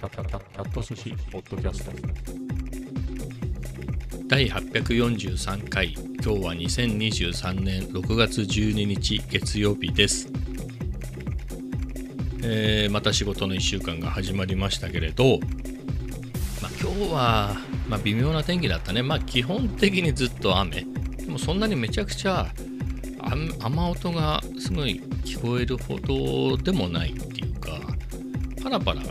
キャット寿司ポッドキャスト。第843回。今日は2023年。6月12日月曜日です、えーまた仕事の1週間が始まりましたけれど、まあ、今日は、まあ、微妙な天気だったね。まあ基本的にずっと雨。でもそんなにめちゃくちゃ雨音がすごい聞こえるほどでもないっていうかパラパラ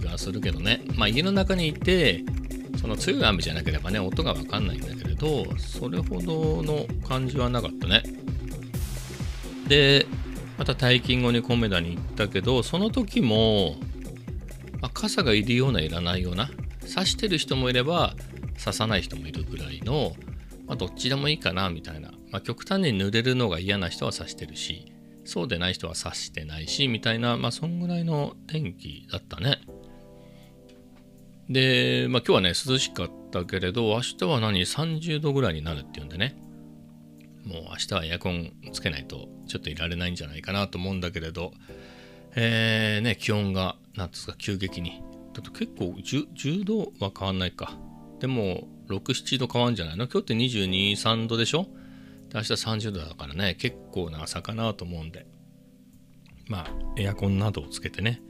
気がするけどね。まあ家の中にいてその強い雨じゃなければね音がわかんないんだけれどそれほどの感じはなかったね。でまた退勤後にコメダに行ったけどその時も、まあ傘がいるようないらないような差してる人もいれば差さない人もいるぐらいの、まあ、どっちでもいいかなみたいな、まあ、極端に濡れるのが嫌な人は差してるしそうでない人は差してないしみたいなまあそんぐらいの天気だったね。で、まあ、今日はね涼しかったけれど明日は何？30度ぐらいになるっていうんでね。もう明日はエアコンつけないとちょっといられないんじゃないかなと思うんだけれど。えー、ね気温がなんですか急激に。だと結構 10, 10度は変わんないか。でも67度変わんじゃないの？今日って223度でしょ？で明日30度だからね結構な朝かなと思うんで。まあエアコンなどをつけてね。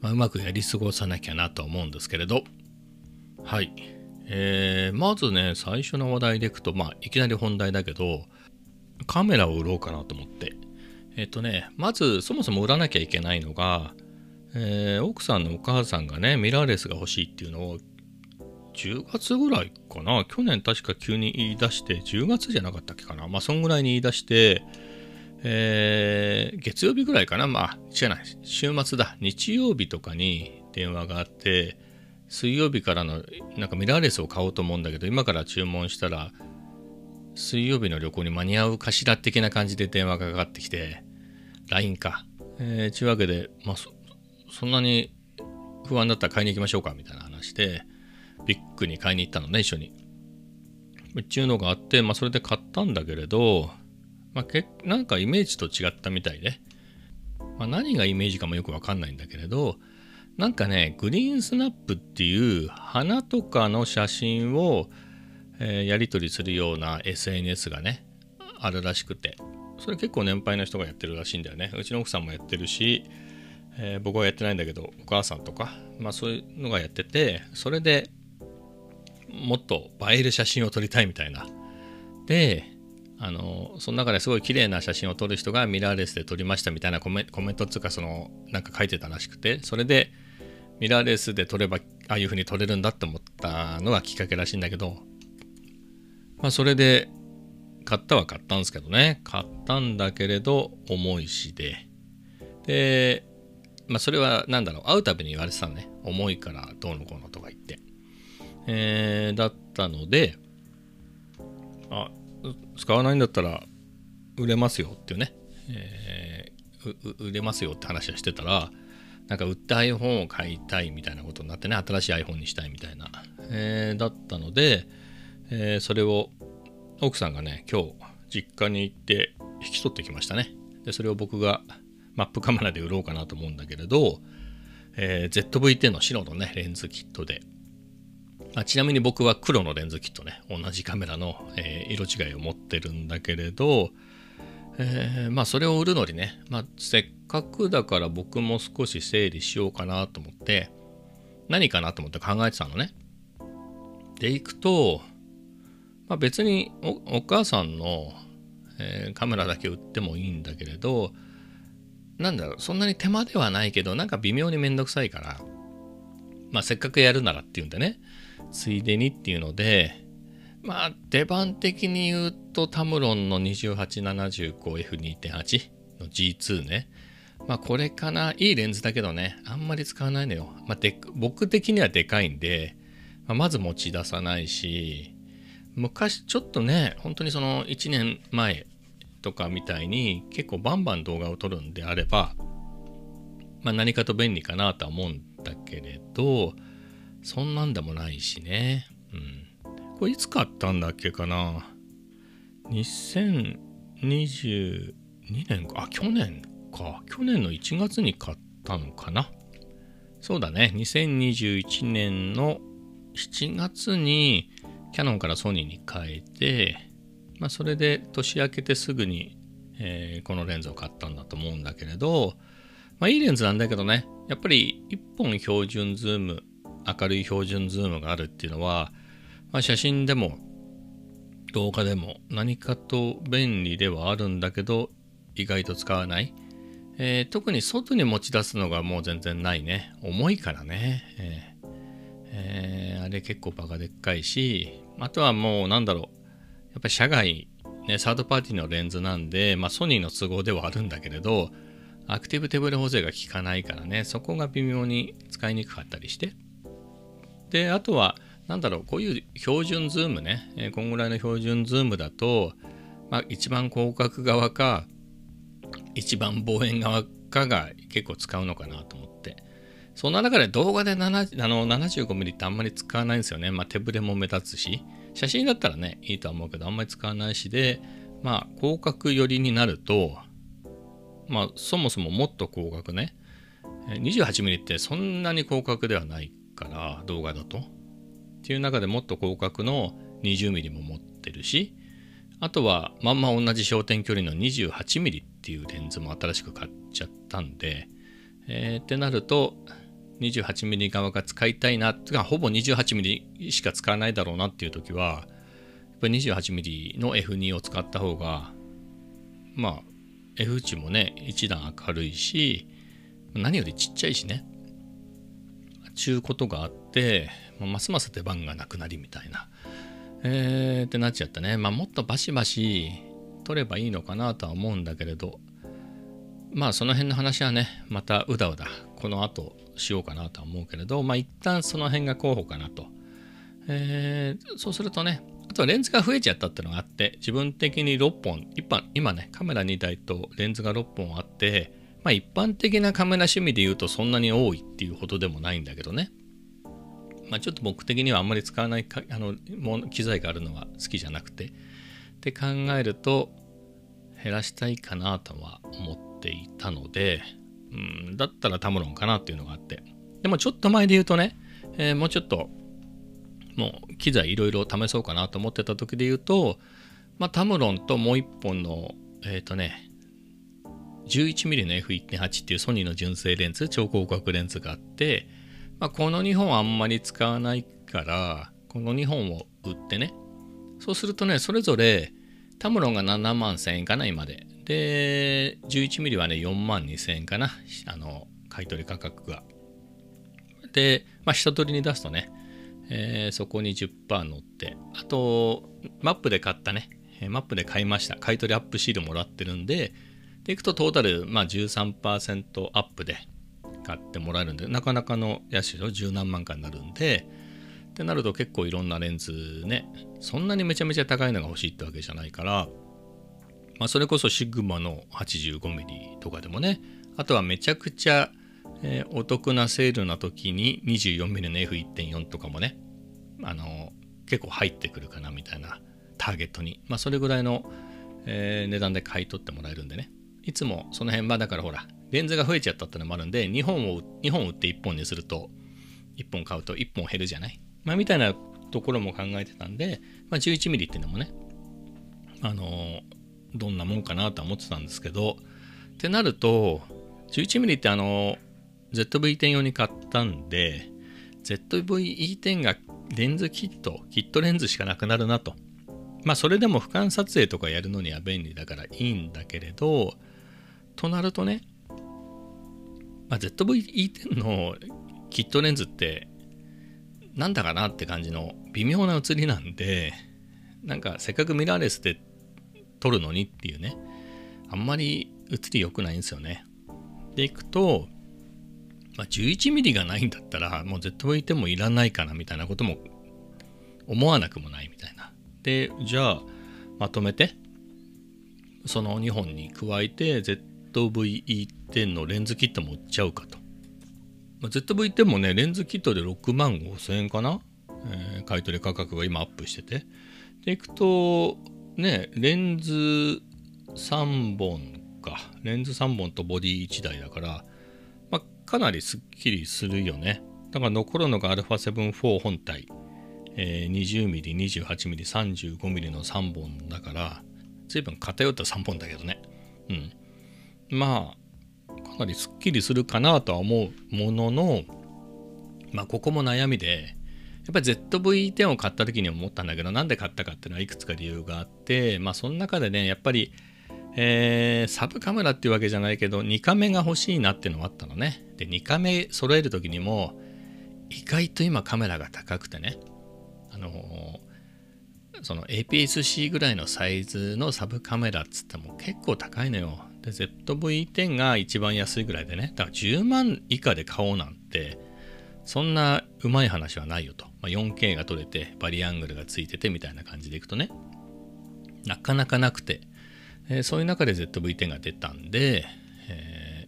まあ、うまくやり過ごさなきゃなと思うんですけれど。はい、えー、まずね最初の話題でいくとまあいきなり本題だけどカメラを売ろうかなと思って。えっ、とねまずそもそも売らなきゃいけないのが、えー奥さんのお母さんがねミラーレスが欲しいっていうのを10月ぐらいかな？去年確か急に言い出して10月じゃなかったっけかな？まあそんぐらいに言い出してえー月曜日ぐらいかな。まあ違うな。い週末だ。日曜日とかに電話があって水曜日からのなんかミラーレスを買おうと思うんだけど今から注文したら水曜日の旅行に間に合うかしら的な感じで電話がかかってきて LINE か。えー、ちゅうわけでまあそそんなに不安だったら買いに行きましょうかみたいな話でビッグに買いに行ったのね一緒に。っていうのがあってまあそれで買ったんだけれどまあ、けなんかイメージと違ったみたいで、まあ、何がイメージかもよくわかんないんだけれどなんかねグリーンスナップっていう花とかの写真を、えーやり取りするような SNS がねあるらしくて。それ結構年配の人がやってるらしいんだよね。うちの奥さんもやってるし、えー僕はやってないんだけどお母さんとか、まあ、そういうのがやっててそれでもっと映える写真を撮りたいみたいな。であのその中ですごい綺麗な写真を撮る人がミラーレスで撮りましたみたいなコメコメントっていうかそのなんか書いてたらしくてそれでミラーレスで撮ればああいう風に撮れるんだって思ったのがきっかけらしいんだけどまあそれで買ったは買ったんですけどね。買ったんだけれど重いしで。でまあそれはなんだろう。会うたびに言われてたのね。重いからどうのこうのとか言って。えーだったのであ使わないんだったら売れますよっていうね、えー売れますよって話はしてたらなんか売った iPhone を買いたいみたいなことになってね新しい iPhone にしたいみたいな、えーだったので、えーそれを奥さんがね今日実家に行って引き取ってきましたね。でそれを僕がマップカメラで売ろうかなと思うんだけれど、えー ZV-10 の白のねレンズキットであちなみに僕は黒のレンズキットね。同じカメラの、えー色違いを持ってるんだけれど、えーまあそれを売るのにね、まあ、せっかくだから僕も少し整理しようかなと思って何かなと思って考えてたのね。で行くと、まあ、別におお母さんの、えーカメラだけ売ってもいいんだけれどなんだろうそんなに手間ではないけどなんか微妙にめんどくさいからまあせっかくやるならっていうんでね。ついでにっていうのでまあ出番的に言うとタムロンの 2875F2.8 の G2 ね。まあこれかないいレンズだけどねあんまり使わないのよ、まあ、で僕的にはでかいんで、まあまず持ち出さないし昔ちょっとね本当にその1年前とかみたいに結構バンバン動画を撮るんであればまあ何かと便利かなとは思うんだけれどそんなんでもないしね。うん。これいつ買ったんだっけかな ?2022 年か。あ、去年か。去年の1月に買ったのかな？そうだね、2021年の7月にキャノンからソニーに変えて、まあ、それで年明けてすぐに、えーこのレンズを買ったんだと思うんだけれど、まあ、いいレンズなんだけどね、やっぱり1本標準ズーム、明るい標準ズームがあるっていうのは、まあ、写真でも動画でも何かと便利ではあるんだけど、意外と使わない。えー特に外に持ち出すのがもう全然ないね。重いからね。えーえーあれ結構バカでっかいし、あとはもうなんだろう。やっぱり社外、ね、サードパーティーのレンズなんで、まあソニーの都合ではあるんだけれど、アクティブ手ブレ補正が効かないからね、そこが微妙に使いにくかったりして。で、あとは、なんだろう、こういう標準ズームね、えーこんぐらいの標準ズームだと、まあ一番広角側か、一番望遠側かが結構使うのかなと思って。そんな中で動画で7あの 75mm ってあんまり使わないんですよね。まあ手ぶれも目立つし、写真だったらね、いいとは思うけど、あんまり使わないしで、まあ広角寄りになると、まあそもそももっと広角ね、28mm ってそんなに広角ではないから、動画だと。っていう中でもっと広角の 20mm も持ってるし、あとはまんま同じ焦点距離の 28mm っていうレンズも新しく買っちゃったんで、えーってなると 28mm 側が使いたいなってかほぼ 28mm しか使わないだろうなっていう時はやっぱり 28mm の F2 を使った方がまあ F 値もね一段明るいし何よりちっちゃいしねちゅうことがあって、まあますます出番がなくなりみたいなえー、ってなっちゃったね。まあもっとバシバシ取ればいいのかなとは思うんだけれど、まあその辺の話はね、またうだうだこの後しようかなとは思うけれど、まあ一旦その辺が候補かなと。えーそうするとね、あとはレンズが増えちゃったっていうのがあって、自分的に6本、一般今ね、カメラ2台とレンズが6本あって、まあ一般的なカメラ趣味で言うとそんなに多いっていうほどでもないんだけどね。まあ、ちょっと僕的にはあんまり使わないかあのもの機材があるのは好きじゃなくてって考えると減らしたいかなとは思っていたので、うん、だったらタムロンかなっていうのがあってでもちょっと前で言うとね、えーもうちょっともう機材いろいろ試そうかなと思ってた時で言うと、まあ、タムロンともう一本のえっ、とね 11mm の F1.8 っていうソニーの純正レンズ超広角レンズがあってまあ、この2本あんまり使わないから、この2本を売ってね。そうするとね、それぞれ、タムロンが7万1000円かな、今で。で、11mm はね、4万2000円かな、あの、買い取り価格が。で、まあ、下取りに出すとね、えーそこに10%乗って、あと、マップで買ったね、マップで買いました。買い取りアップシールもらってるんで、でいくとトータル、まあ、13%アップで、買ってもらえるんでなかなかの安いの十何万かになるんでってなると結構いろんなレンズねそんなにめちゃめちゃ高いのが欲しいってわけじゃないからまあそれこそシグマの 85mm とかでもねあとはめちゃくちゃ、えーお得なセールな時に 24mm の F1.4 とかもねあの結構入ってくるかなみたいなターゲットにまあそれぐらいの、えー値段で買い取ってもらえるんでね。いつもその辺はだからほらレンズが増えちゃったってのもあるんで2本を2本売って1本にすると1本買うと1本減るじゃない？まあみたいなところも考えてたんで、まあ、11mm っていうのもねあのーどんなもんかなとは思ってたんですけどってなると 11mm ってあの ZV-10 用に買ったんで ZV-E10 がレンズキットキットレンズしかなくなるなと。まあそれでも俯瞰撮影とかやるのには便利だからいいんだけれどとなるとね、まあ、ZV-E10 のキットレンズってなんだかなって感じの微妙な写りなんでなんかせっかくミラーレスで撮るのにっていうねあんまり写り良くないんですよね。でいくと、まあ、11mm がないんだったらもう ZV-10 もいらないかなみたいなことも思わなくもないみたいな。でじゃあまとめてその2本に加えて ZV-10 のレンズキットも売っちゃうかと。まあ ZV-10 もね、レンズキットで6万5千円かな、えー買い取り価格が今アップしてて。で、いくと、ね、レンズ3本か。レンズ3本とボディ1台だから、まあ、かなりすっきりするよねだから残るのが α7-4 本体、えー、20mm、28mm、35mm の3本だから随分偏った3本だけどねうんまあかなりすっきりするかなとは思うもののまあここも悩みでやっぱり ZV-10 を買った時に思ったんだけどなんで買ったかっていうのはいくつか理由があってまあその中でねやっぱりえー、サブカメラっていうわけじゃないけど2カメが欲しいなっていうのもあったのね。で2カメ揃える時にも意外と今カメラが高くてねあのー、その APS-C ぐらいのサイズのサブカメラっつっても結構高いのよ。で ZV-10 が一番安いぐらいでね。だから10万以下で買おうなんてそんなうまい話はないよと、まあ、4K が撮れてバリアングルがついててみたいな感じでいくとね。なかなかなくて、えー、そういう中で ZV-10 が出たんで、え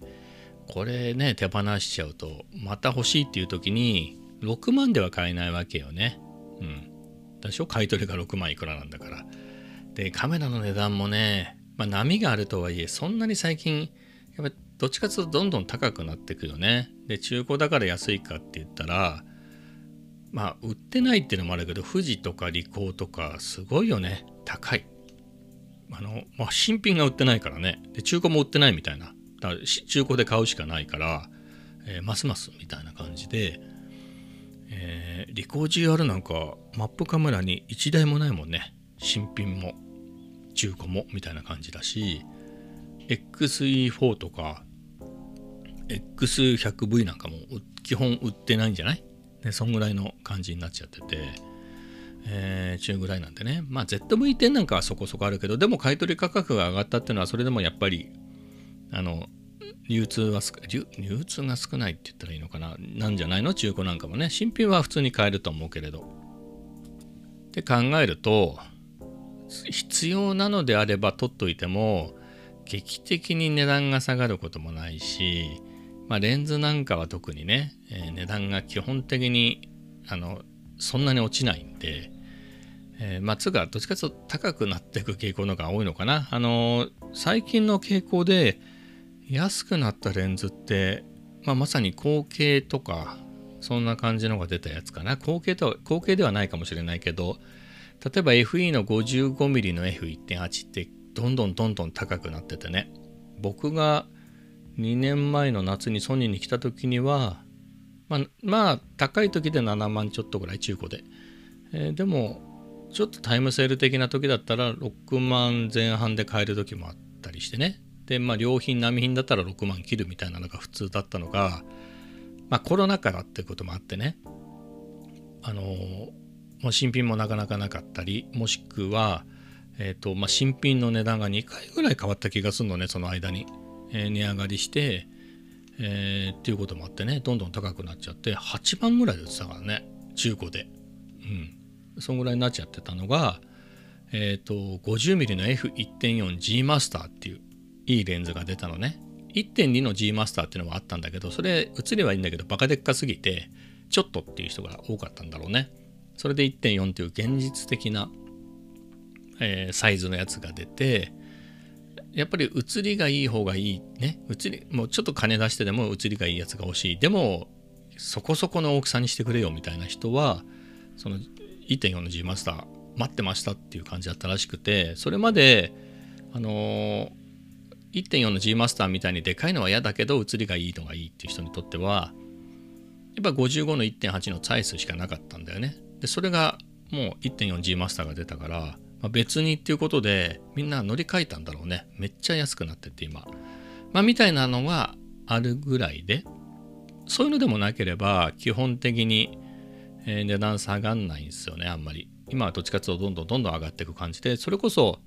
ー、これね手放しちゃうとまた欲しいっていう時に6万では買えないわけよね。うん。でしょ買い取りが6万いくらなんだから。でカメラの値段もねまあ、波があるとはいえ、そんなに最近、やっぱどっちかというとどんどん高くなっていくよね。で、中古だから安いかって言ったら、まあ、売ってないっていうのもあるけど、富士とかリコーとか、すごいよね。高い。あの、まあ、新品が売ってないからね。で、中古も売ってないみたいな。だから中古で買うしかないから、えー、ますますみたいな感じで、えー、リコー GR なんかマップカメラに1台もないもんね。新品も。中古もみたいな感じだし XE4 とか X100V なんかも基本売ってないんじゃない？でそんぐらいの感じになっちゃってて、えー、中ぐらいなんでね。まあ ZV-10 なんかはそこそこあるけどでも買取価格が上がったっていうのはそれでもやっぱりあの流通は流流通が少ないって言ったらいいのかな？なんじゃないの？中古なんかもね。新品は普通に買えると思うけれど。って考えると必要なのであれば取っといても劇的に値段が下がることもないし、まあ、レンズなんかは特にね、えー、値段が基本的にあのそんなに落ちないんで、えー、まあ、つがどっちかというと高くなっていく傾向のが多いのかな。あのー、最近の傾向で安くなったレンズって、まあ、まさに後継とかそんな感じのが出たやつかな。後継とは後継ではないかもしれないけど、例えば FE の 55mm の F1.8 ってどんどんどんどん高くなっててね。僕が2年前の夏にソニーに来た時にはまあ、まあ、高い時で7万ちょっとぐらい中古で、えー、でもちょっとタイムセール的な時だったら6万前半で買える時もあったりしてね。でまあ良品並品だったら6万切るみたいなのが普通だったのがまあコロナ禍だってこともあってね。あのーもう新品もなかなかなかったりもしくは、えーとまあ、新品の値段が2回ぐらい変わった気がするのねその間に、えー、値上がりして、えー、っていうこともあってねどんどん高くなっちゃって8万ぐらいで売ってたからね中古で。うん。そんぐらいになっちゃってたのがえっ、ー、と 50mm の F1.4G マスターっていういいレンズが出たのね。1.2の G マスターっていうのもあったんだけどそれ映りはいいんだけどバカでっかすぎてちょっとっていう人が多かったんだろうね。それで1.4という現実的な、えー、サイズのやつが出てやっぱり写りがいい方がいいね。写りもうちょっと金出してでも写りがいいやつが欲しい。でもそこそこの大きさにしてくれよみたいな人はその1.4の G マスター待ってましたっていう感じだったらしくてそれまであのー、1.4の G マスターみたいにでかいのは嫌だけど写りがいいのがいいっていう人にとってはやっぱ55の1.8のサイズしかなかったんだよね。でそれがもう 1.4G マスターが出たから、まあ、別にっていうことでみんな乗り換えたんだろうね。めっちゃ安くなってて今。まあみたいなのがあるぐらいでそういうのでもなければ基本的に、値段下がんないんですよねあんまり。今はどっちかというとどんどんどんどん上がっていく感じでそれこそ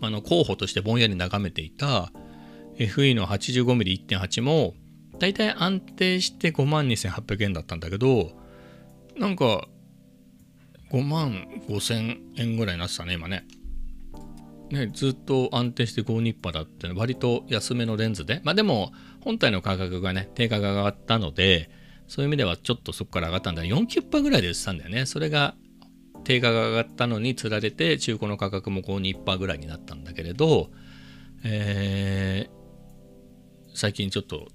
あの候補としてぼんやり眺めていた FE の 85mm1.8 もだいたい安定して5万2800円だったんだけどなんか5万5千円ぐらいになってたね今ね。ねずっと安定して5ニッパだって割と安めのレンズで。まあでも本体の価格がね定価が上がったのでそういう意味ではちょっとそこから上がったんだ4キュッパぐらいで売ってたんだよね。それが定価が上がったのにつられて中古の価格も5ニッパぐらいになったんだけれど、えー、最近ちょっと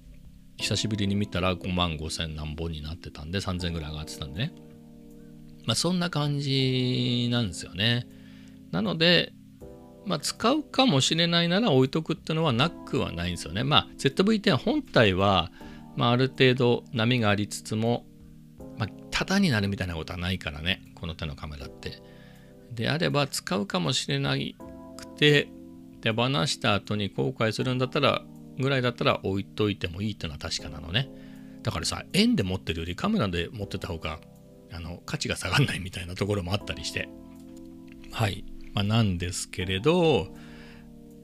久しぶりに見たら5万5千何本になってたんで3000ぐらい上がってたんでね。まあそんな感じなんですよね。なのでまあ使うかもしれないなら置いとくっていうのはなくはないんですよね。まあ ZV-10 本体は、まあ、ある程度波がありつつも、まあ、タダになるみたいなことはないからね。この手のカメラって。であれば使うかもしれなくて手放した後に後悔するんだったらぐらいだったら置いといてもいいっていうのは確かなのね。だからさ円で持ってるよりカメラで持ってた方があの価値が下がんないみたいなところもあったりして。はい。まあ、なんですけれど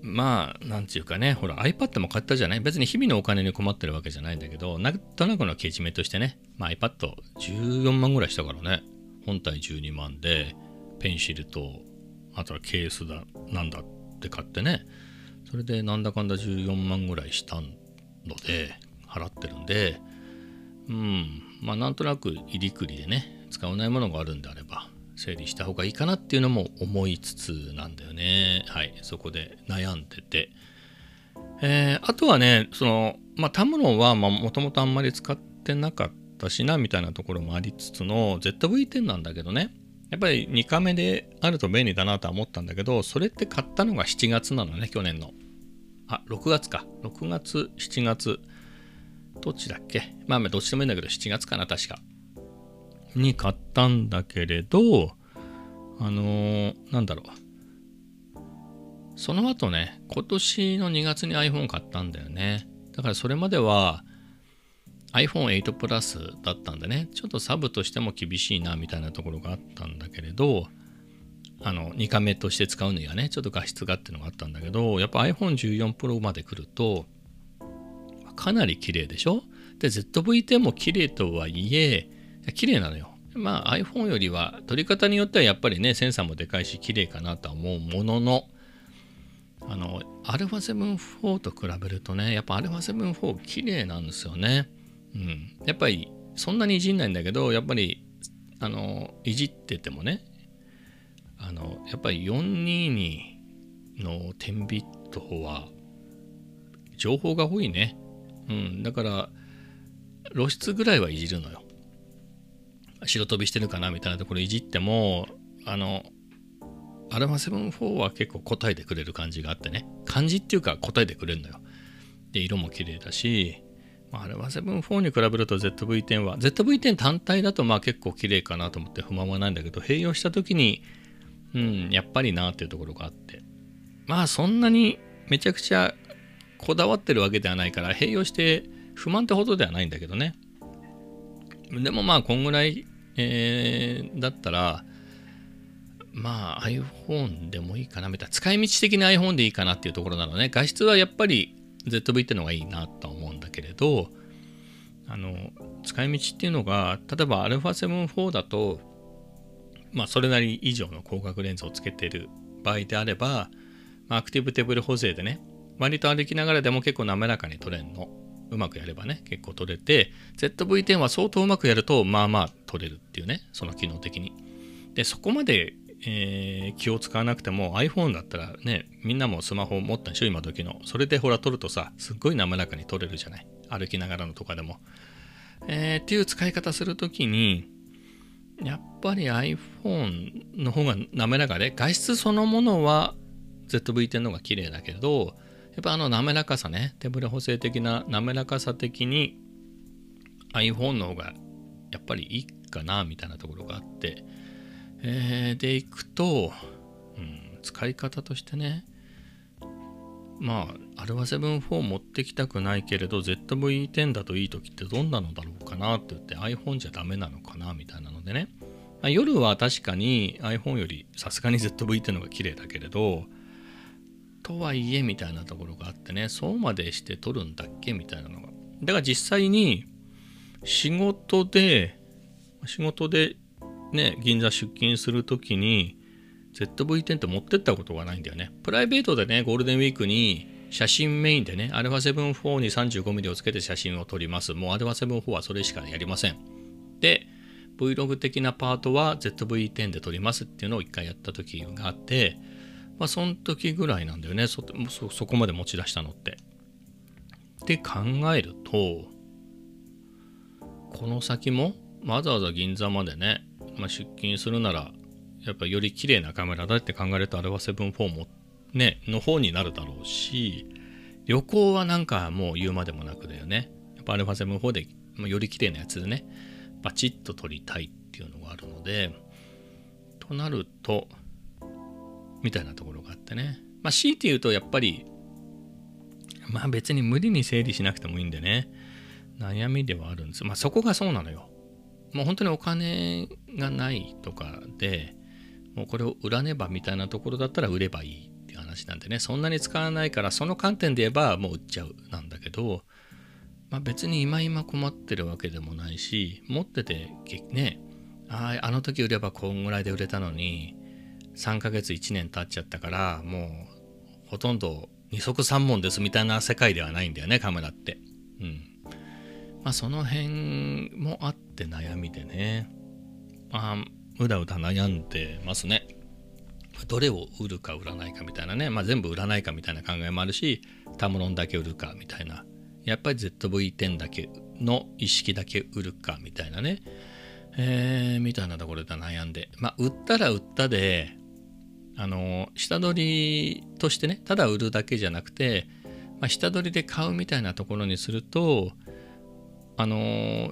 まあなんていうかねほら iPad も買ったじゃない？別に日々のお金に困ってるわけじゃないんだけどなんとなくのけじめとしてね、まあ、iPad14 万ぐらいしたからね。本体12万でペンシルとあとはケースだなんだって買ってね。それでなんだかんだ14万ぐらいしたので払ってるんで。うん。まあなんとなく入りくりでね使わないものがあるんであれば整理した方がいいかなっていうのも思いつつなんだよね。はい。そこで悩んでて。えー、あとはねそのまあタムロンはもともとあんまり使ってなかったしなみたいなところもありつつの ZV-10 なんだけどね。やっぱり2カメであると便利だなとは思ったんだけどそれって買ったのが7月なのね去年の。あ6月か。6月7月。どっちだっけ？まあどっちでもいいんだけど7月かな確か。に買ったんだけれどあのー、なんだろう。その後ね今年の2月に iPhone 買ったんだよね。だからそれまでは iPhone8 プラスだったんでね。ちょっとサブとしても厳しいなみたいなところがあったんだけれどあの2カメとして使うにはねちょっと画質がっていうのがあったんだけどやっぱ iPhone14 Pro まで来るとかなり綺麗でしょ？で ZV-10 も綺麗とはいえ綺麗なのよ。まあ iPhone よりは撮り方によってはやっぱりねセンサーもでかいし綺麗かなとは思うもののあの α7-4 と比べるとねやっぱ α7-4 綺麗なんですよね。うん。やっぱりそんなにいじんないんだけどやっぱりあのいじっててもねあのやっぱり422の10ビットは情報が多いね。うん。だから露出ぐらいはいじるのよ。白飛びしてるかなみたいなところいじってもあのアルファ7-4は結構答えてくれる感じがあってね。感じっていうか答えてくれるのよ。で色も綺麗だし、ま、アルファ7-4に比べると ZV-10 は ZV-10 単体だとまあ結構綺麗かなと思って不満はないんだけど併用した時にうんやっぱりなっていうところがあって。まあそんなにめちゃくちゃこだわってるわけではないから併用して不満ってほどではないんだけどね。でもまあこんぐらい、えー、だったらまあ iPhone でもいいかなみたいな。使い道的な iPhone でいいかなっていうところなのね。画質はやっぱり ZV ってのがいいなと思うんだけれどあの使い道っていうのが例えば α7-4 だとまあそれなり以上の広角レンズをつけてる場合であれば、まあ、アクティブテーブル補正でね割と歩きながらでも結構滑らかに撮れんの。うまくやればね結構取れて ZV-10 は相当うまくやるとまあまあ取れるっていうねその機能的に。でそこまで、えー、気を使わなくても iPhone だったらねみんなもスマホ持ったでしょ今時の。それでほら撮るとさすっごい滑らかに撮れるじゃない。歩きながらのとかでも、えー、っていう使い方するときにやっぱり iPhone の方が滑らかで画質そのものは ZV-10 の方が綺麗だけどやっぱあの滑らかさね。手ぶれ補正的な滑らかさ的に iPhone の方がやっぱりいいかなみたいなところがあって、えー、でいくと、うん、使い方としてね。まあ α7-4 持ってきたくないけれど ZV-10 だといい時ってどんなのだろうかなって言って iPhone じゃダメなのかなみたいなのでね、まあ、夜は確かに iPhone よりさすがに ZV-10 の方が綺麗だけれどとはいえみたいなところがあってねそうまでして撮るんだっけみたいなのが。だから実際に仕事で仕事でね銀座出勤する時に ZV-10 って持ってったことがないんだよね。プライベートでねゴールデンウィークに写真メインでね α7-4 に 35mm をつけて写真を撮ります。もう α7-4 はそれしかやりません。で Vlog 的なパートは ZV-10 で撮りますっていうのを一回やった時があってまあ、その時ぐらいなんだよねそそこまで持ち出したのって。って考えると、この先もわざわざ銀座までね、まあ、出勤するならやっぱより綺麗なカメラだって考えるとアルファ7 4もねの方になるだろうし旅行はなんかもう言うまでもなくだよねやっぱアルファ7 4で、まあ、より綺麗なやつでねバチッと撮りたいっていうのがあるのでとなるとみたいなところがあってね。まあ強いて言うとやっぱりまあ別に無理に整理しなくてもいいんでね。悩みではあるんです。まあそこがそうなのよ。もう本当にお金がないとかでもうこれを売らねばみたいなところだったら売ればいいって話なんでね。そんなに使わないからその観点で言えばもう売っちゃうなんだけどまあ別に今今困ってるわけでもないし持っててねああの時売ればこんぐらいで売れたのに3ヶ月1年経っちゃったからもうほとんど二足三門ですみたいな世界ではないんだよねカメラって。うん。まあその辺もあって悩みでね。まあうだうだ悩んでますね。どれを売るか売らないかみたいなね、まあ、全部売らないかみたいな考えもあるしタムロンだけ売るかみたいな。やっぱり ZV-10 だけの意識だけ売るかみたいなね。えー、みたいなところで悩んで。まあ売ったら売ったであの下取りとしてねただ売るだけじゃなくて、まあ、下取りで買うみたいなところにするとあの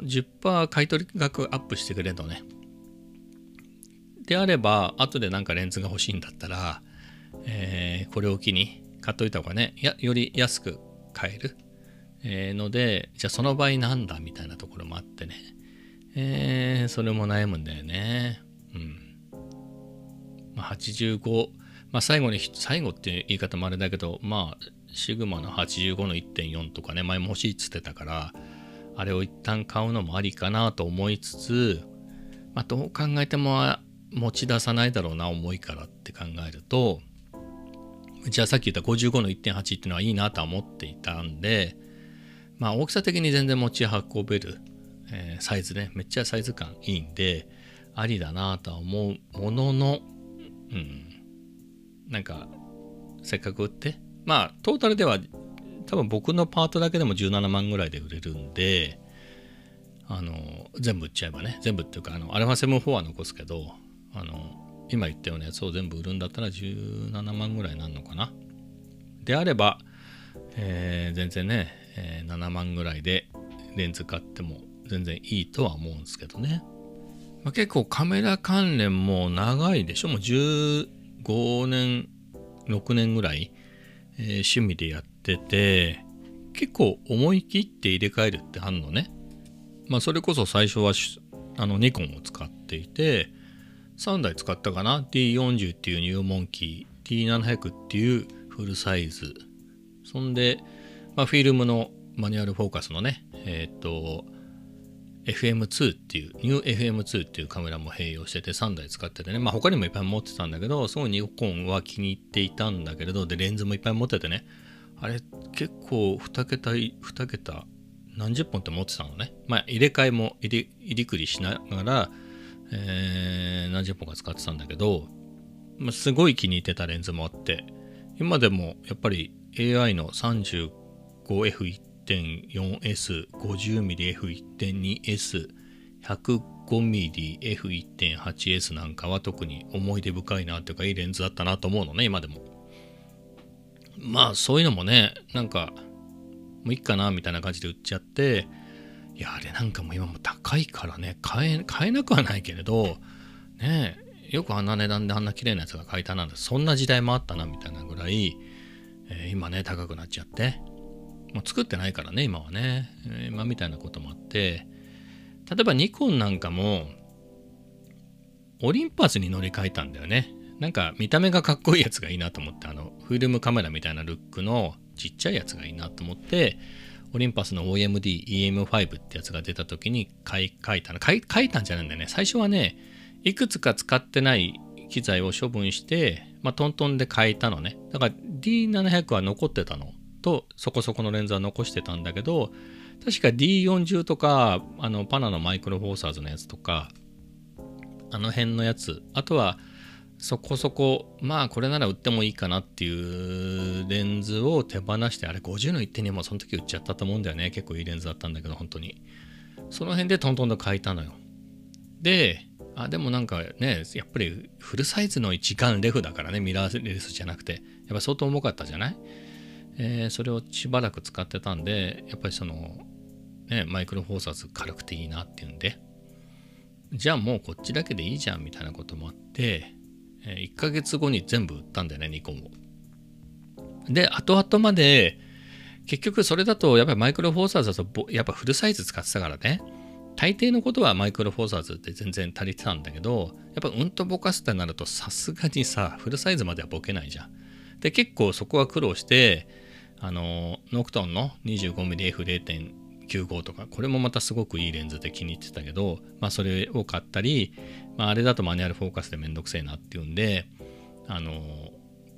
10%買取額アップしてくれるのね。であれば後でなんかレンズが欲しいんだったら、えー、これを機に買っといた方がねやより安く買える、えー、のでじゃあその場合なんだみたいなところもあってね、えー、それも悩むんだよね。うん、85、まあ、最後に、最後っていう言い方もあれだけど、まあ、シグマの85の1.4とかね、前も欲しいっつってたから、あれを一旦買うのもありかなと思いつつ、まあ、どう考えても持ち出さないだろうな、重いからって考えると、じゃあさっき言った55の1.8っていうのはいいなとは思っていたんで、まあ大きさ的に全然持ち運べる、えー、サイズね、めっちゃサイズ感いいんで、ありだなとは思うものの、うん。なんか、せっかく売って、まあ、トータルでは、多分僕のパートだけでも17万ぐらいで売れるんで、あの、全部売っちゃえばね、全部っていうか、あの、アルファ7-4は残すけど、あの、今言ったようなやつを全部売るんだったら17万ぐらいなるのかな。であれば、えー、全然ね、えー、7万ぐらいでレンズ買っても全然いいとは思うんですけどね。まあ、結構カメラ関連も長いでしょ？もう15年6年ぐらい、えー、趣味でやってて結構思い切って入れ替えるってあんのね？まあそれこそ最初はあのニコンを使っていて3台使ったかな？D40 っていう入門機 D700 っていうフルサイズ。そんで、まあ、フィルムのマニュアルフォーカスのねえっ、ー、と FM2 っていう、ニュー FM2 っていうカメラも併用してて3台使っててね、まあ他にもいっぱい持ってたんだけど、すごいニコンは気に入っていたんだけれど、で、レンズもいっぱい持っててね、あれ結構2桁、2桁、何十本って持ってたのね。まあ入れ替えも入り入りくりしながら、えー、何十本か使ってたんだけど、まあ、すごい気に入ってたレンズもあって、今でもやっぱり AI の 35F1 1.4S、50mmF1.2S、105mmF1.8S なんかは特に思い出深いなというかいいレンズだったなと思うのね、今でも。まあそういうのもね、なんか、もういいかなみたいな感じで売っちゃって、いや、あれなんかもう今も高いからね、買え、買えなくはないけれど、ねよくあんな値段であんな綺麗なやつが買えたなんて、そんな時代もあったなみたいなぐらい、えー、今ね、高くなっちゃって、もう作ってないからね、今はね。今みたいなこともあって、例えばニコンなんかも、オリンパスに乗り換えたんだよね。なんか見た目がかっこいいやつがいいなと思って、あの、フィルムカメラみたいなルックのちっちゃいやつがいいなと思って、オリンパスの OMD EM5 ってやつが出た時に買い替えたの。買い替えたんじゃないんだよね。最初はね、いくつか使ってない機材を処分して、まあ、トントンで変えたのね。だから D700 は残ってたの。とそこそこのレンズは残してたんだけど確か D40 とかあのパナのマイクロフォーサーズのやつとかあの辺のやつ。あとはそこそこまあこれなら売ってもいいかなっていうレンズを手放してあれ50の1.2もその時売っちゃったと思うんだよね。結構いいレンズだったんだけど本当に。その辺でトントンと変えたのよ。で、あ、でもなんかね、やっぱりフルサイズの一眼レフだからね、ミラーレスじゃなくて、やっぱ相当重かったじゃない？えー、それをしばらく使ってたんで、やっぱりその、ね、マイクロフォーサーズ軽くていいなっていうんで、じゃあもうこっちだけでいいじゃんみたいなこともあって、えー、1ヶ月後に全部売ったんだよね、ニコンを。で、後々まで、結局それだとやっぱりマイクロフォーサーズだとやっぱフルサイズ使ってたからね大抵のことはマイクロフォーサーズって全然足りてたんだけどやっぱうんとぼかすってなるとさすがにさフルサイズまではボケないじゃんで結構そこは苦労してあのノクトンの 25mmF0.95 とかこれもまたすごくいいレンズで気に入ってたけどまあそれを買ったり、まあ、あれだとマニュアルフォーカスでめんどくせえなっていうんであの、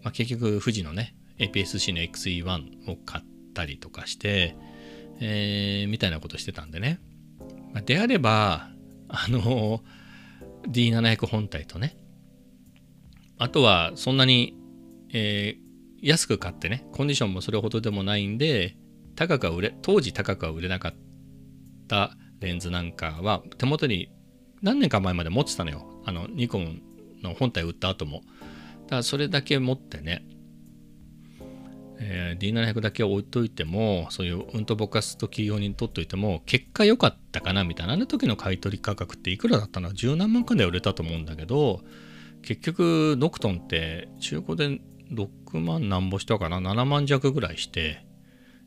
まあ、結局富士のね APS-C の XE1 を買ったりとかして、えー、みたいなことしてたんでね。まであれば、あの、D700 本体とね、あとはそんなに、えー、安く買ってね、コンディションもそれほどでもないんで、高くは売れ、当時高くは売れなかったレンズなんかは手元に何年か前まで持ってたのよ。あの、ニコンの本体売った後も。だからそれだけ持ってね、えー、D700 だけ置いといてもそういううんとぼかす時用に取っといても結果良かったかなみたいなあの時の買い取り価格っていくらだったの十何万かで売れたと思うんだけど結局ノクトンって中古で6万なんぼしたかな？7万弱ぐらいして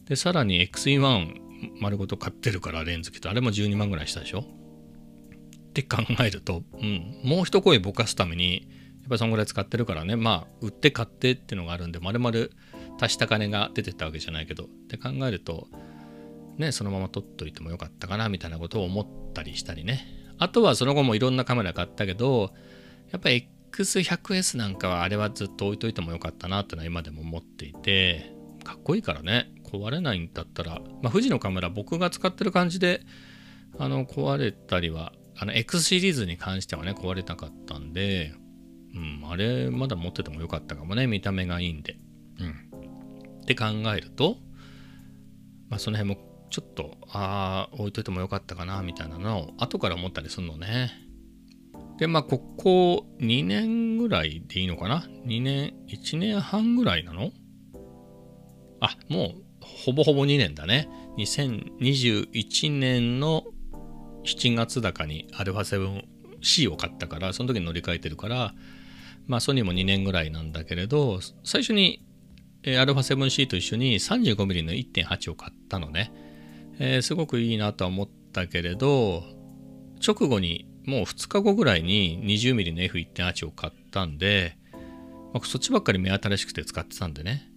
でさらに XE1 丸ごと買ってるからレンズキットあれも12万ぐらいしたでしょ？って考えると、うん、もう一声ぼかすためにやっぱりそんぐらい使ってるからね。まあ売って買ってっていうのがあるんでまるまる足した金が出てったわけじゃないけどって考えるとねそのまま取っといてもよかったかなみたいなことを思ったりしたりね。あとはその後もいろんなカメラ買ったけどやっぱり X100S なんかはあれはずっと置いといてもよかったなってのは今でも思っていてかっこいいからね。壊れないんだったら、まあ、富士のカメラ僕が使ってる感じであの壊れたりはあの X シリーズに関してはね壊れなかったんで、うん、あれまだ持っててもよかったかもね。見た目がいいんで。うん。って考えると、まあ、その辺もちょっとああ置いといてもよかったかなみたいなのを後から思ったりするのね。でまあここ2年ぐらいでいいのかな ?2 年1年半ぐらいなの？あもうほぼほぼ2年だね。2021年の7月高に α7C を買ったからその時に乗り換えてるからまあソニーも2年ぐらいなんだけれど最初にえー、α7C と一緒に 35mm の1.8を買ったのね、えー、すごくいいなとは思ったけれど直後にもう2日後ぐらいに 20mm の F1.8 を買ったんで、まあ、そっちばっかり目新しくて使ってたんでね、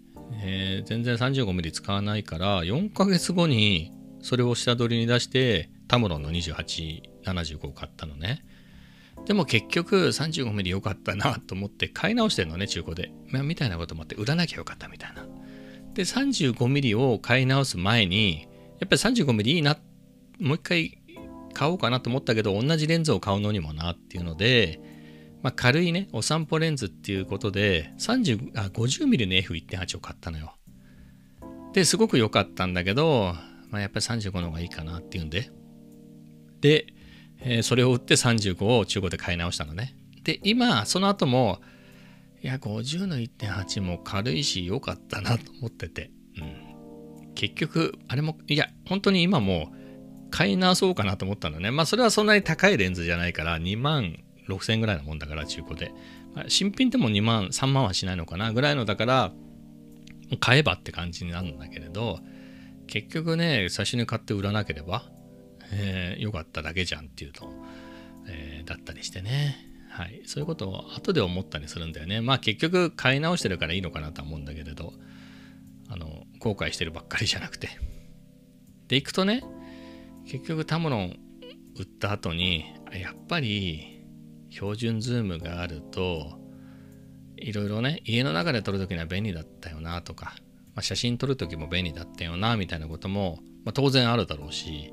えー、全然 35mm 使わないから4ヶ月後にそれを下取りに出してタムロンの2875を買ったのねでも結局 35mm 良かったなと思って買い直してるのね、中古で。まあ、みたいなこともあって売らなきゃよかったみたいな。で、35mm を買い直す前に、やっぱり 35mm いいな、もう一回買おうかなと思ったけど、同じレンズを買うのにもなっていうので、まあ、軽いね、お散歩レンズっていうことで、30あ 50mm の F1.8 を買ったのよ。で、すごく良かったんだけど、まあ、やっぱり35の方がいいかなっていうんで。で、えー、それを売って35を中古で買い直したのね。で、今、その後も、いや、50の1.8も軽いし良かったなと思ってて、うん。結局、あれも、いや、本当に今も買い直そうかなと思ったのね。まあ、それはそんなに高いレンズじゃないから、2万6000円ぐらいのもんだから、中古で。新品でも2万、3万はしないのかなぐらいのだから、買えばって感じになるんだけれど、結局ね、最初に買って売らなければ、えー、よかっただけじゃんっていうと、えー、だったりしてね。はい。そういうことを後で思ったりするんだよね。まあ結局買い直してるからいいのかなと思うんだけれど、あの、後悔してるばっかりじゃなくて。で、行くとね、結局タムロン売った後に、やっぱり標準ズームがあると、いろいろね、家の中で撮るときには便利だったよなとか、まあ、写真撮るときも便利だったよなみたいなことも、まあ、当然あるだろうし、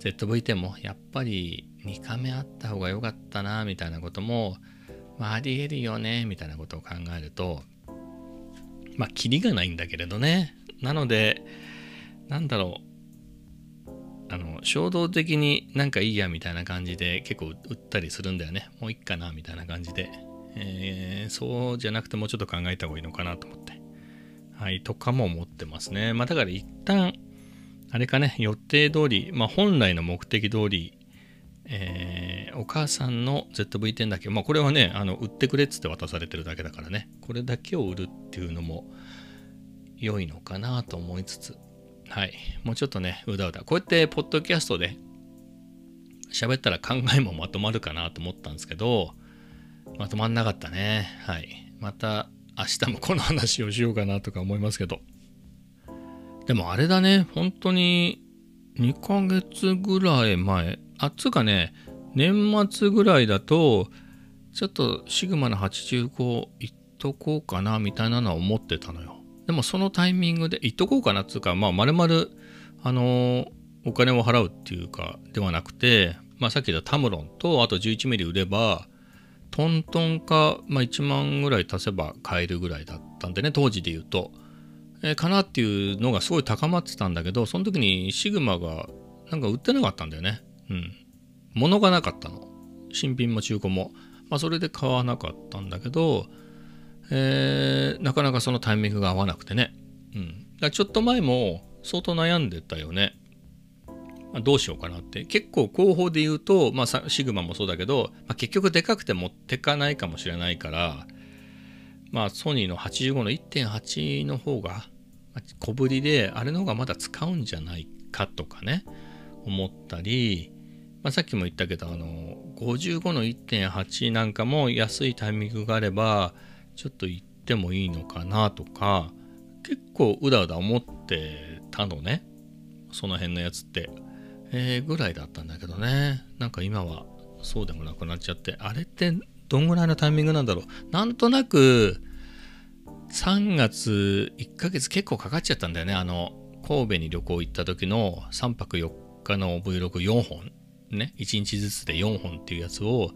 ZV-10 もやっぱり2カメあった方が良かったなみたいなことも、まあ、ありえるよねみたいなことを考えるとまあキリがないんだけれどね。なのでなんだろうあの衝動的になんかいいやみたいな感じで結構売ったりするんだよね。もういっかなみたいな感じで、えーそうじゃなくてもうちょっと考えた方がいいのかなと思って。はいとかも思ってますね。まあだから一旦あれかね予定通りまあ本来の目的通りえーお母さんの ZV-10 だけまあこれはねあの売ってくれっつって渡されてるだけだからね。これだけを売るっていうのも良いのかなと思いつつ。はい。もうちょっとねうだうだ。こうやってポッドキャストで喋ったら考えもまとまるかなと思ったんですけどまとまんなかったね。はい。また明日もこの話をしようかなとか思いますけど。でもあれだね。本当に2ヶ月ぐらい前。あつうかね。年末ぐらいだとちょっとシグマの85いっとこうかなみたいなのは思ってたのよ。でもそのタイミングでいっとこうかなっつうかまあまるまるあのーお金を払うっていうかではなくてまあさっき言ったタムロンとあと11ミリ売ればトントンか、まあ、1万ぐらい足せば買えるぐらいだったんでね当時で言うと、えーかなっていうのがすごい高まってたんだけどその時にシグマがなんか売ってなかったんだよね。うん。物がなかったの。新品も中古も。まあそれで買わなかったんだけどえーなかなかそのタイミングが合わなくてね。うん。だちょっと前も相当悩んでたよね。まあどうしようかなって。結構後方で言うと、まあ、シグマもそうだけど、まあ、結局でかくて持ってかないかもしれないからまあソニーの85の1.8の方が小ぶりであれの方がまだ使うんじゃないかとかね思ったり、まあ、さっきも言ったけどあの55の1.8なんかも安いタイミングがあればちょっと行ってもいいのかなとか結構うだうだ思ってたのね。その辺のやつって、えーぐらいだったんだけどね。なんか今はそうでもなくなっちゃって。あれってどんぐらいのタイミングなんだろう。なんとなく3月1ヶ月結構かかっちゃったんだよね。あの神戸に旅行行った時の3泊4日の Vlog4 本。ね。1日ずつで4本っていうやつを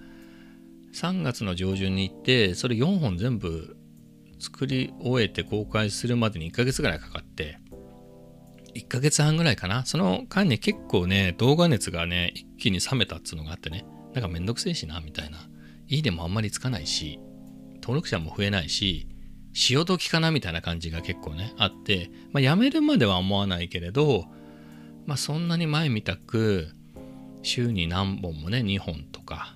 3月の上旬に行ってそれ4本全部作り終えて公開するまでに1ヶ月ぐらいかかって1ヶ月半ぐらいかな。その間に結構ね動画熱がね一気に冷めたっつうのがあってね。なんかめんどくせえしなみたいな。いいでもあんまりつかないし登録者も増えないし潮時かなみたいな感じが結構ねあって、まあ、やめるまでは思わないけれどまあそんなに前みたく週に何本もね2本とか、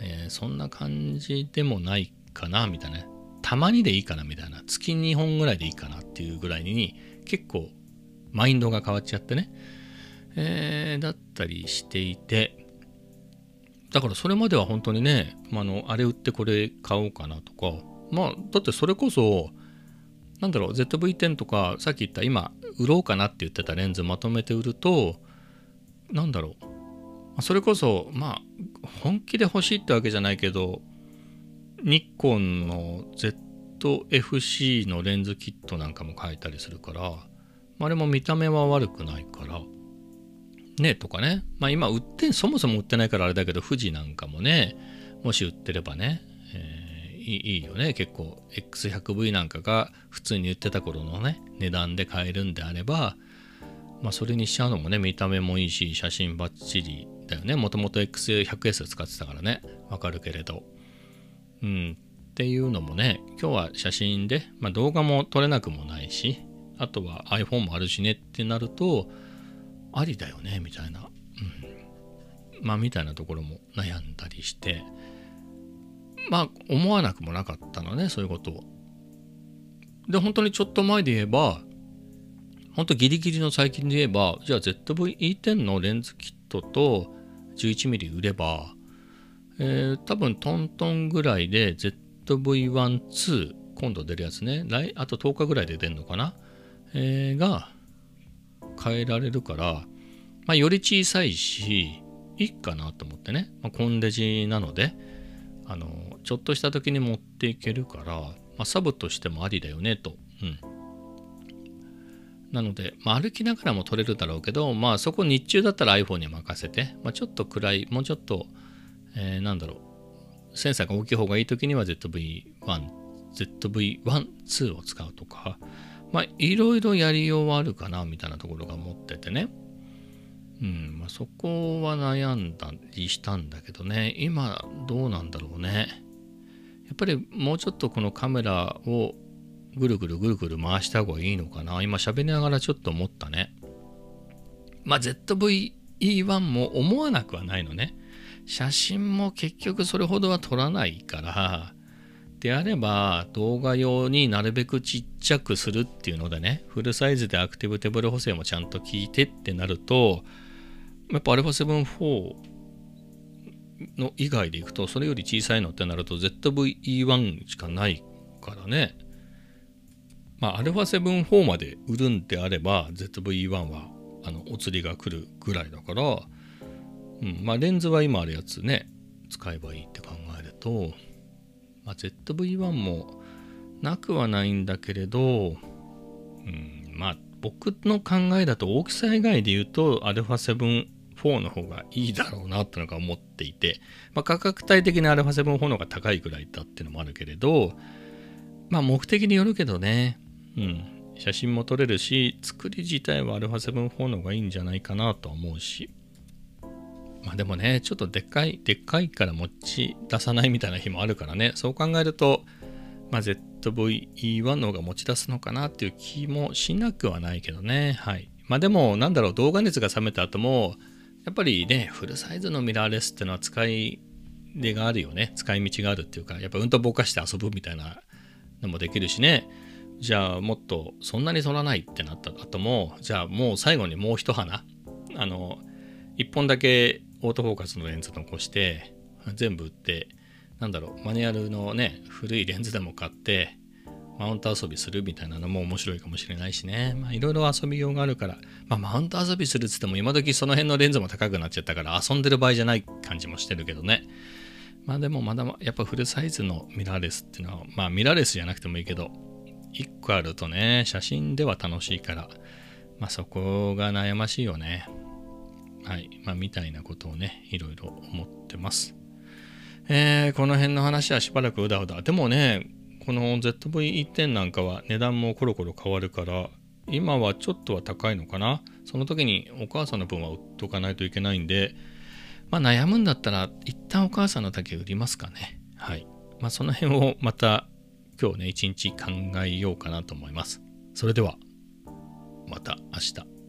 えーそんな感じでもないかなみたいな。たまにでいいかなみたいな。月2本ぐらいでいいかなっていうぐらいに結構マインドが変わっちゃってね、えーだったりしていて。だからそれまでは本当にね、まあ、のあれ売ってこれ買おうかなとか。まあだってそれこそなんだろう ZV-10 とかさっき言った今売ろうかなって言ってたレンズまとめて売るとなんだろう。それこそまあ本気で欲しいってわけじゃないけどニコンの ZFC のレンズキットなんかも買えたりするから、まああれも見た目は悪くないからねとかね。まあ今売ってそもそも売ってないからあれだけど富士なんかもねもし売ってればね、えーいいよね。結構 X100V なんかが普通に売ってた頃のね値段で買えるんであればまあそれにしちゃうのもね見た目もいいし写真バッチリだよね。もともと X100S 使ってたからね。わかるけれど。うん。っていうのもね今日は写真で、まあ、動画も撮れなくもないしあとは iPhone もあるしねってなるとありだよねみたいな、うん、まあみたいなところも悩んだりして。まあ思わなくもなかったのねそういうことを。で本当にちょっと前で言えば本当ギリギリの最近で言えばじゃあ ZV-E10 の？レンズキットと 11mm 売ればえー多分トントンぐらいで ZV-12 今度出るやつね。来あと10日ぐらいで出るのかな、えーが変えられるから、まあ、より小さいしいいかなと思ってね、まあ、コンデジなのであのちょっとした時に持っていけるから、まあ、サブとしてもありだよねと、うん、なので、まあ、歩きながらも撮れるだろうけど、まあ、そこ日中だったら iPhone に任せて、まあ、ちょっと暗いもうちょっと、えーなんだろうセンサーが大きい方がいい時には ZV-1 ZV-1、2を使うとか、まあ、いろいろやりようはあるかな、みたいなところが思っててね。うんまあ、そこは悩んだりしたんだけどね今どうなんだろうねやっぱりもうちょっとこのカメラをぐるぐるぐるぐる回した方がいいのかな。今喋りながらちょっと思ったね。まあ ZV-E1 も思わなくはないのね。写真も結局それほどは撮らないから。であれば動画用になるべくちっちゃくするっていうのでね。フルサイズでアクティブテーブル補正もちゃんと効いてってなるとやっぱ α7-4 の以外でいくとそれより小さいのってなると ZV-E1 しかないからね。まあ α7-4 まで売るんであれば ZV-E1 はあのお釣りが来るぐらいだから、うん、まあレンズは今あるやつね使えばいいって考えるとまあ、ZV-1 もなくはないんだけれど、うん、まあ僕の考えだと大きさ以外で言うと α7-4 の方がいいだろうなってのが思っていて、まあ、価格帯的に α7-4 の方が高いくらいだっていうのもあるけれどまあ目的によるけどね、 うん、写真も撮れるし作り自体は α7-4 の方がいいんじゃないかなと思うしまあでもね、ちょっとでっかい、でっかいから持ち出さないみたいな日もあるからね、そう考えると、まあ、ZV-E1 の方が持ち出すのかなっていう気もしなくはないけどね。はい。まあでも、なんだろう、動画熱が冷めた後も、やっぱりね、フルサイズのミラーレスってのは使い出があるよね。使い道があるっていうか、やっぱうんとぼかして遊ぶみたいなのもできるしね。じゃあもっとそんなに撮らないってなった。後も、じゃあもう最後にもう一花、あの、一本だけオートフォーカスのレンズ残して全部売ってなんだろうマニュアルのね古いレンズでも買ってマウント遊びするみたいなのも面白いかもしれないしね。いろいろ遊びようがあるから、まあ、マウント遊びするっつっても今時その辺のレンズも高くなっちゃったから遊んでる場合じゃない感じもしてるけどね。まあでもまだやっぱフルサイズのミラーレスっていうのはまあミラーレスじゃなくてもいいけど1個あるとね写真では楽しいからまあそこが悩ましいよねはい。まあ、みたいなことをね、いろいろ思ってます。えー、この辺の話はしばらくうだうだ。でもね、この ZV-1 点なんかは値段もコロコロ変わるから、今はちょっとは高いのかな。その時にお母さんの分は売っとかないといけないんで、まあ悩むんだったら一旦お母さんのだけ売りますかね。はい。まあその辺をまた今日ね、一日考えようかなと思います。それでは、また明日。